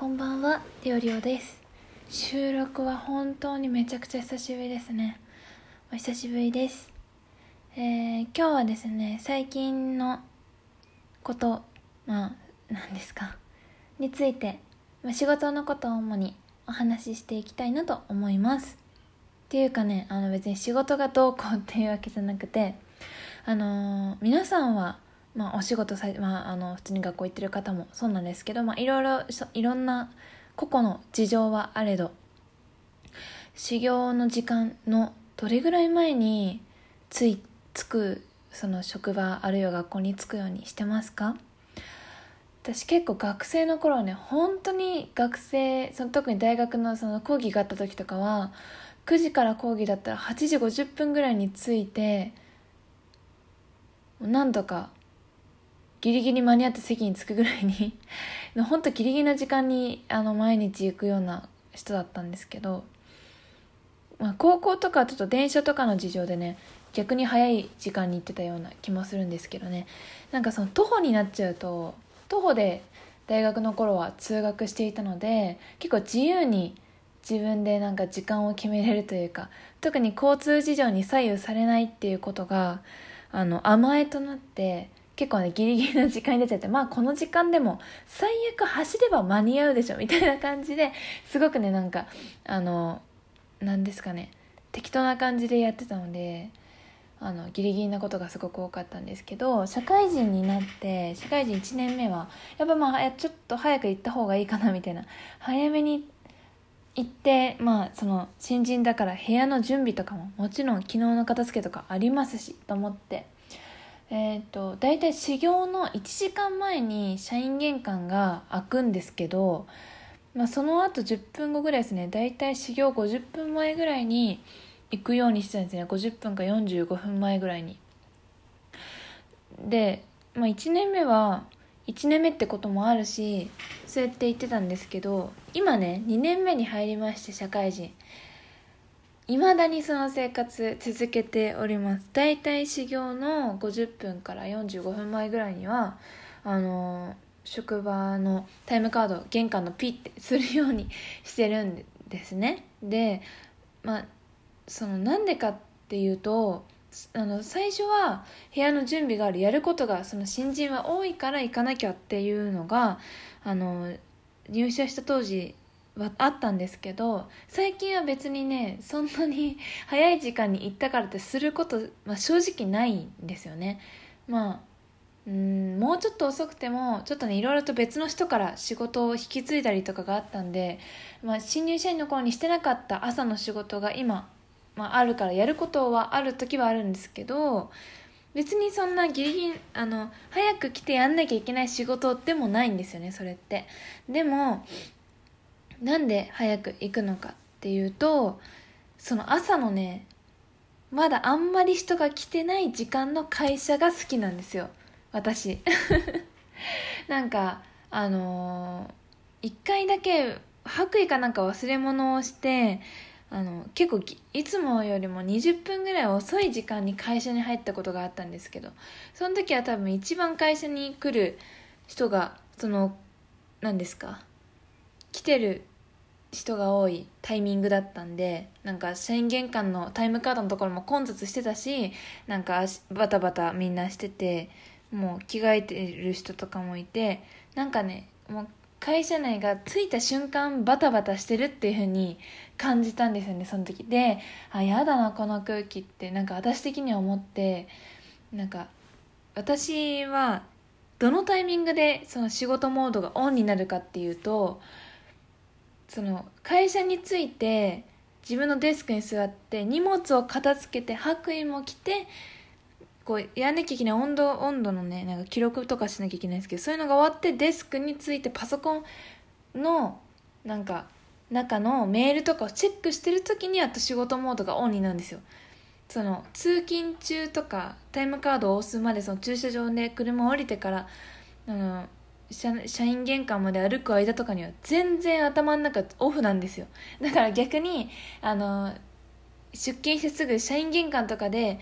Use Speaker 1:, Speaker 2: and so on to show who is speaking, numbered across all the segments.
Speaker 1: こんばんは、りょうりょうです。収録は本当にめちゃくちゃ久しぶりですね。お久しぶりです。えー、今日はですね、最近のこと、まあ、何ですか、について、まあ、仕事のことを主にお話ししていきたいなと思います。っていうかね、あの別に仕事がどうこうっていうわけじゃなくて、あのー皆さんは、まあ、お仕事さ、まあ、あの普通に学校行ってる方もそうなんですけど、まあ、いろいろいろんな個々の事情はあれど修行の時間のどれぐらい前についつくその職場あるいは学校に着くようにしてますか？私結構学生の頃はね本当に学生その特に大学のその講義があった時とかは9時から講義だったら8時50分ぐらいに着いてなんとかギリギリ間に合って席に着くぐらいに 本当ギリギリな時間にあの毎日行くような人だったんですけど、まあ、高校とかちょっと電車とかの事情でね逆に早い時間に行ってたような気もするんですけどね。なんかその徒歩になっちゃうと徒歩で大学の頃は通学していたので結構自由に自分でなんか時間を決めれるというか特に交通事情に左右されないっていうことがあの甘えとなって結構ねギリギリの時間に出ちゃってまあこの時間でも最悪走れば間に合うでしょみたいな感じですごくねなんかあの何ですかね適当な感じでやってたのであのギリギリなことがすごく多かったんですけど社会人になって社会人1年目はやっぱまあちょっと早く行った方がいいかなみたいな早めに行ってまあその新人だから部屋の準備とかももちろん昨日の片付けとかありますしと思ってえっ、と大体始業の1時間前に社員玄関が開くんですけど、まあ、その後10分後ぐらいですね。大体始業50分前ぐらいに行くようにしてたんですね。50分か45分前ぐらいに。で、まあ、1年目は1年目ってこともあるしそうやって言ってたんですけど今ね2年目に入りまして社会人。いまだにその生活続けております。だいたい始業の50分から45分前ぐらいにはあの職場のタイムカード玄関のピッてするようにしてるんですね。でまあそのなんでかっていうとあの最初は部屋の準備があるやることがその新人は多いから行かなきゃっていうのがあの入社した当時はあったんですけど最近は別にねそんなに 早い時間に行ったからってすること、まあ、正直ないんですよね。まあうんもうちょっと遅くてもちょっとねいろいろと別の人から仕事を引き継いだりとかがあったんで、まあ、新入社員の頃にしてなかった朝の仕事が今まあ、あるからやることはある時はあるんですけど別にそんなギリギリあの早く来てやんなきゃいけない仕事でもないんですよねそれって。でもなんで早く行くのかっていうとその朝のねまだあんまり人が来てない時間の会社が好きなんですよ。私。なんかあのー、1回だけ白衣かなんか忘れ物をしてあの結構いつもよりも20分ぐらい遅い時間に会社に入ったことがあったんですけどその時は多分一番会社に来る人がその何ですか？来てる人が多いタイミングだったんでなんか社員玄関のタイムカードのところも混雑してたしなんかバタバタみんなしててもう着替えてる人とかもいてなんかねもう会社内が着いた瞬間バタバタしてるっていう風に感じたんですよねその時。であやだなこの空気ってなんか私的には思ってなんか私はどのタイミングでその仕事モードがオンになるかっていうとその会社に着いて自分のデスクに座って荷物を片付けて白衣も着てこうやんなきゃいけない温度温度のねなんか記録とかしなきゃいけないんですけどそういうのが終わってデスクについてパソコンのなんか中のメールとかをチェックしてる時にあと仕事モードがオンになるんですよ。その通勤中とかタイムカードを押すまでその駐車場で車を降りてからあの社員玄関まで歩く間とかには全然頭の中オフなんですよ。だから逆にあの出勤してすぐ社員玄関とかで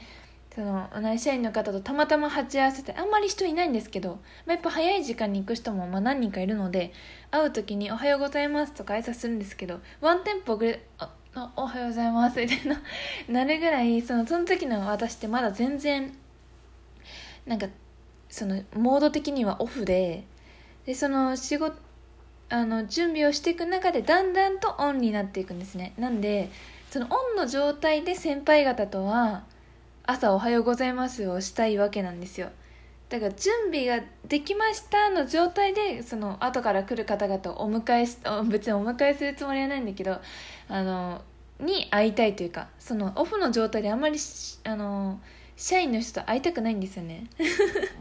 Speaker 1: その同じ社員の方とたまたま鉢合わせてあんまり人いないんですけど、まあ、やっぱ早い時間に行く人もまあ何人かいるので会う時に「おはようございます」とか挨拶するんですけどワンテンポぐらい「ああおはようございます」みたいな なるぐらいそのその時の私ってまだ全然なんかそのモード的にはオフででその仕事あの準備をしていく中でだんだんとオンになっていくんですね。なんでそのオンの状態で先輩方とは朝おはようございますをしたいわけなんですよ。だから準備ができましたの状態でその後から来る方々をお迎えし別にお迎えするつもりはないんだけどあのに会いたいというかそのオフの状態であんまりあの社員の人と会いたくないんですよね。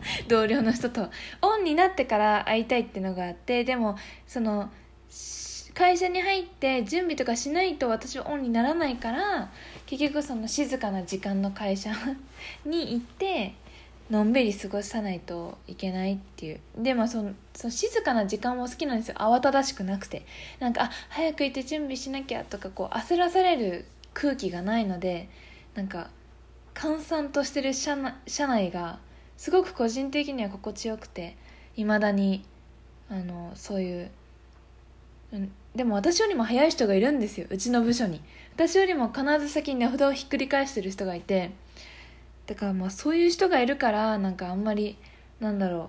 Speaker 1: 同僚の人とオンになってから会いたいってのがあってでもその会社に入って準備とかしないと私はオンにならないから結局その静かな時間の会社 に行ってのんびり過ごさないといけないっていう。でもそのその静かな時間も好きなんですよ。慌ただしくなくて。なんかあ早く行って準備しなきゃとかこう焦らされる空気がないのでなんか閑散としてる車内車内がすごく個人的には心地よくていまだにあのそういう、うん、でも私よりも早い人がいるんですようちの部署に。私よりも必ず先に値札をひっくり返してる人がいてだからまあそういう人がいるからなんかあんまりなんだろう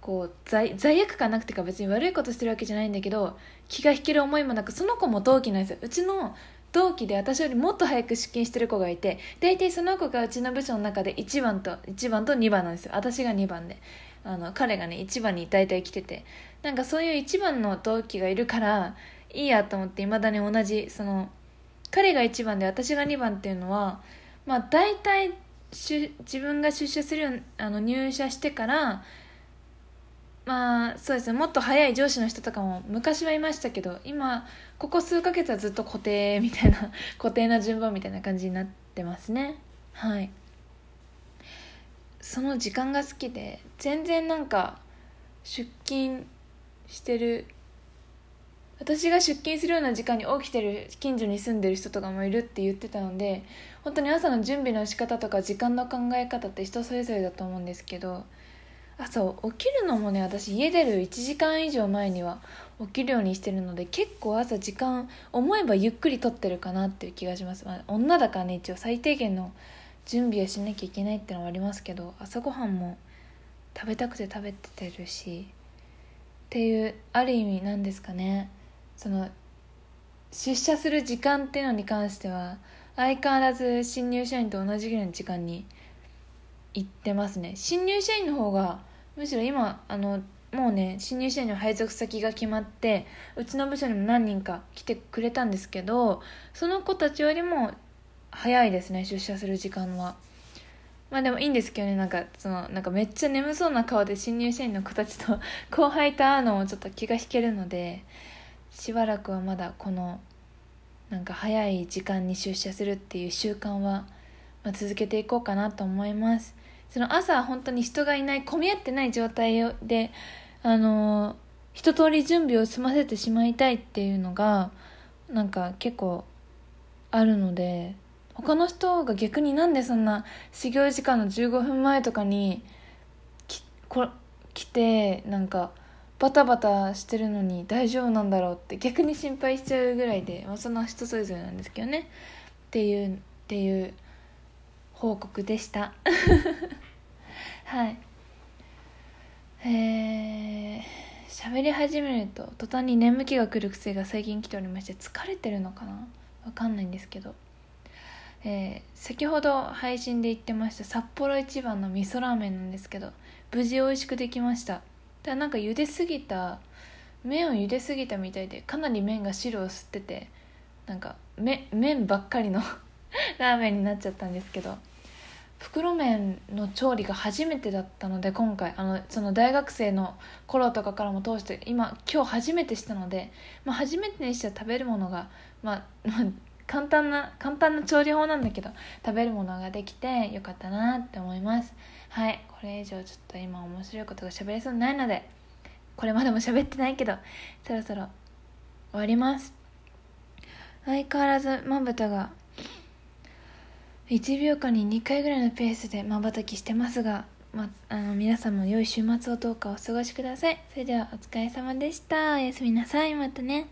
Speaker 1: こう罪罪悪感なくてか別に悪いことしてるわけじゃないんだけど気が引ける思いもなくその子も同期なんですよ。うちの同期で私よりもっと早く出勤してる子がいて大体その子がうちの部署の中で1番と1番と2番なんですよ。私が2番で。あの彼がね1番に大体来てて。なんかそういう1番の同期がいるからいいやと思っていまだに同じその彼が1番で私が2番っていうのはまあ大体自分が出社するあの入社してからまあそうですね。もっと早い上司の人とかも昔はいましたけど今ここ数ヶ月はずっと固定みたいな固定な順番みたいな感じになってますね。はい。その時間が好きで全然なんか出勤してる私が出勤するような時間に起きてる近所に住んでる人とかもいるって言ってたので本当に朝の準備の仕方とか時間の考え方って人それぞれだと思うんですけど朝起きるのもね私家出る1時間以上前には起きるようにしてるので結構朝時間思えばゆっくりとってるかなっていう気がします、まあ、女だからね一応最低限の準備をしなきゃいけないってのはありますけど朝ごはんも食べたくて食べてるしっていうある意味なんですかね。その出社する時間っていうのに関しては相変わらず新入社員と同じぐらいの時間に行ってますね。新入社員の方がむしろ今あのもうね新入社員の配属先が決まってうちの部署にも何人か来てくれたんですけどその子たちよりも早いですね出社する時間は。まあでもいいんですけどねなんかそのなんかめっちゃ眠そうな顔で新入社員の子たちと 後輩と会うのもちょっと気が引けるのでしばらくはまだこのなんか早い時間に出社するっていう習慣は、ま、続けていこうかなと思います。その朝本当に人がいない混み合ってない状態であの一通り準備を済ませてしまいたいっていうのがなんか結構あるので他の人が逆になんでそんな始業時間の15分前とかにきこ来てなんかバタバタしてるのに大丈夫なんだろうって逆に心配しちゃうぐらいで、まあ、そんな人それぞれなんですけどね。っていうっていう報告でした。はい。えー、喋り始めると途端に眠気が来る癖が最近来ておりまして疲れてるのかな？わかんないんですけど。えー、先ほど配信で言ってました札幌一番の味噌ラーメンなんですけど無事美味しくできました。だなんか茹ですぎた麺を茹ですぎたみたいでかなり麺が汁を吸っててなんか麺ばっかりの ラーメンになっちゃったんですけど。袋麺の調理が初めてだったので今回あのその大学生の頃とかからも通して今今日初めてしたので、まあ、初めてにしては食べるものが、まあ、簡単な簡単な調理法なんだけど食べるものができてよかったなって思います。はいこれ以上ちょっと今面白いことが喋れそうにないのでこれまでも喋ってないけどそろそろ終わります。相変わらずまぶたが1秒間に2回ぐらいのペースでまばたきしてますが、ま、あの皆さんも良い週末をどうかお過ごしください。それではお疲れ様でした。おやすみなさい。またね。